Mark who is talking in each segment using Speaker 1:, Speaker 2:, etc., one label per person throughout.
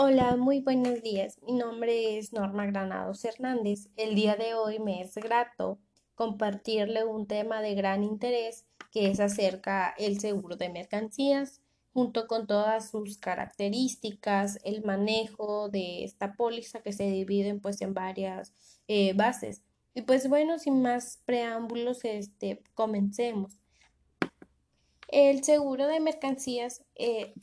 Speaker 1: Hola, muy buenos días. Mi nombre es Norma Granados Hernández. El día de hoy me es grato compartirle un tema de gran interés que es acerca el seguro de mercancías junto con todas sus características, el manejo de esta póliza que se dividen pues en varias eh, bases. Y pues bueno, sin más preámbulos, este, comencemos. El seguro de mercancías eh,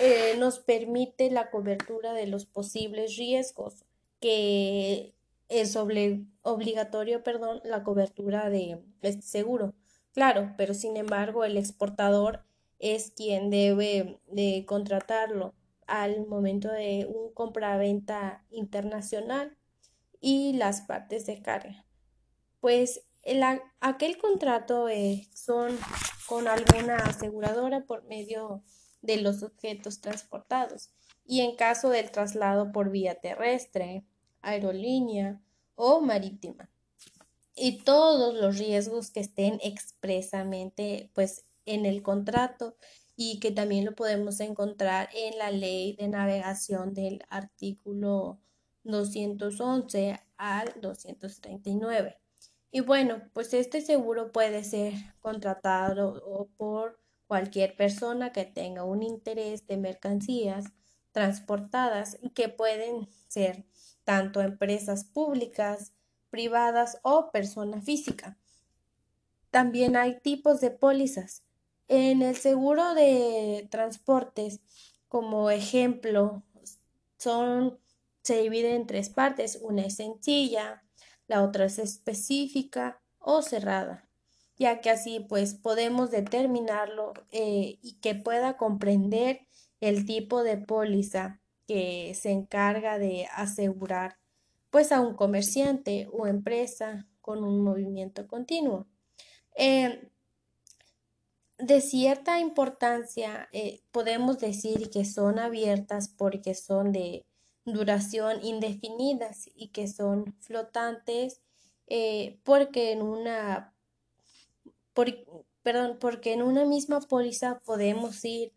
Speaker 1: eh, nos permite la cobertura de los posibles riesgos que es obligatorio, perdón, la cobertura de este seguro. Claro, pero sin embargo el exportador es quien debe de contratarlo al momento de un compraventa internacional y las partes de carga. Pues el, aquel contrato eh, son con alguna aseguradora por medio de los objetos transportados y en caso del traslado por vía terrestre, aerolínea o marítima. Y todos los riesgos que estén expresamente pues en el contrato y que también lo podemos encontrar en la ley de navegación del artículo 211 al 239. Y bueno, pues este seguro puede ser contratado por cualquier persona que tenga un interés de mercancías transportadas y que pueden ser tanto empresas públicas, privadas o persona física. También hay tipos de pólizas. En el seguro de transportes, como ejemplo, son se divide en tres partes. Una es sencilla, la otra es específica o cerrada ya que así pues podemos determinarlo eh, y que pueda comprender el tipo de póliza que se encarga de asegurar pues a un comerciante o empresa con un movimiento continuo. Eh, de cierta importancia eh, podemos decir que son abiertas porque son de duración indefinidas y que son flotantes porque en una perdón, porque en una misma póliza podemos ir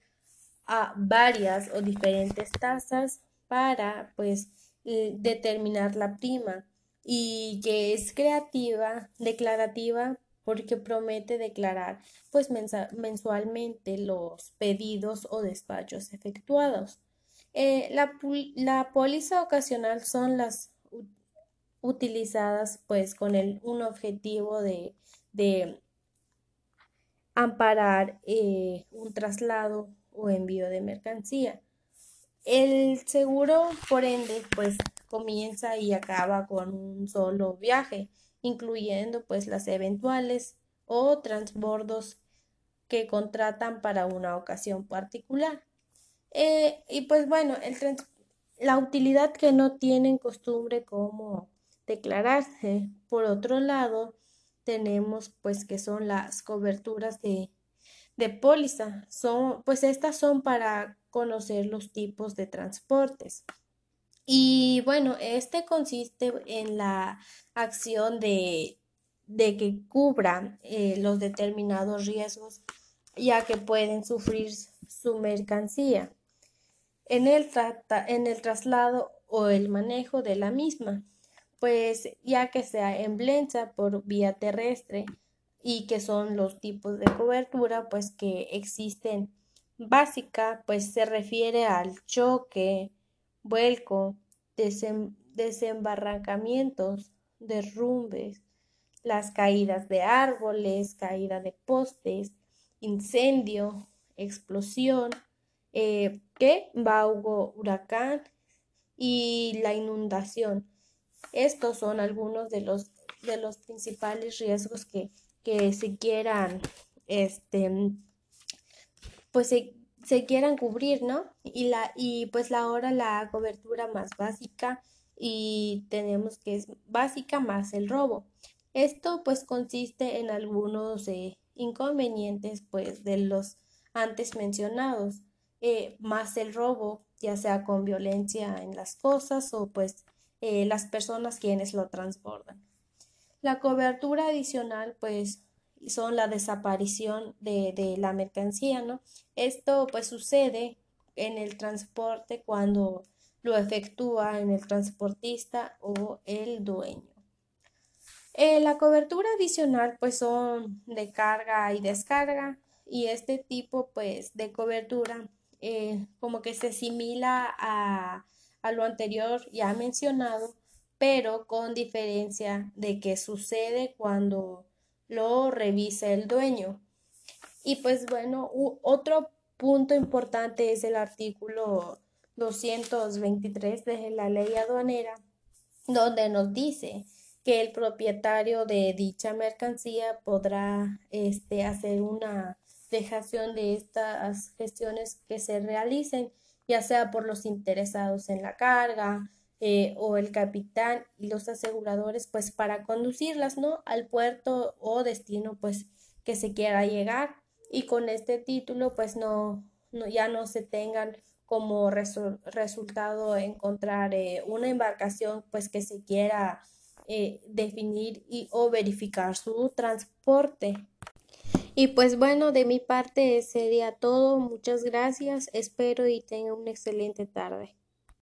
Speaker 1: a varias o diferentes tasas para pues determinar la prima y que es creativa, declarativa porque promete declarar pues mensualmente los pedidos o despachos efectuados. Eh, la, la, póliza ocasional son las utilizadas pues con el, un objetivo de, de amparar eh, un traslado o envío de mercancía. El seguro, por ende, pues comienza y acaba con un solo viaje, incluyendo pues las eventuales o transbordos que contratan para una ocasión particular. Eh, y pues bueno, la utilidad que no tienen costumbre como declararse. Por otro lado, tenemos pues que son las coberturas de, de póliza. Son, pues estas son para conocer los tipos de transportes. Y bueno, este consiste en la acción de, de que cubran eh, los determinados riesgos ya que pueden sufrir su mercancía en el, en el traslado o el manejo de la misma pues ya que sea emblensa por vía terrestre y que son los tipos de cobertura pues que existen básica pues se refiere al choque, vuelco, desembarrancamientos, derrumbes, las caídas de árboles, caída de postes, incendio, explosión, eh, que baugo, huracán y la inundación. Estos son algunos de los, de los principales riesgos que, que se quieran, este, pues se, quieran cubrir, ¿no? Y, la, y pues la hora la cobertura más básica y tenemos que es básica más el robo. Esto pues consiste en algunos eh, inconvenientes pues de los antes mencionados, eh, más el robo, ya sea con violencia en las cosas o pues eh, las personas quienes lo transbordan. La cobertura adicional, pues, son la desaparición de, de, la mercancía, ¿no? Esto, pues, sucede en el transporte cuando lo efectúa en el transportista o el dueño. Eh, la cobertura adicional pues son de carga y descarga y este tipo pues de cobertura eh, como que se asimila a, a lo anterior ya mencionado pero con diferencia de que sucede cuando lo revisa el dueño. Y pues bueno, otro punto importante es el artículo 223 de la ley aduanera, donde nos dice que el propietario de dicha mercancía podrá este, hacer una dejación de estas gestiones que se realicen, ya sea por los interesados en la carga eh, o el capitán y los aseguradores, pues para conducirlas, ¿no? Al puerto o destino, pues que se quiera llegar y con este título, pues no, no ya no se tengan como resultado encontrar eh, una embarcación pues que se quiera eh, definir y o verificar su transporte. Y pues bueno, de mi parte sería todo. Muchas gracias. Espero y tenga una excelente tarde.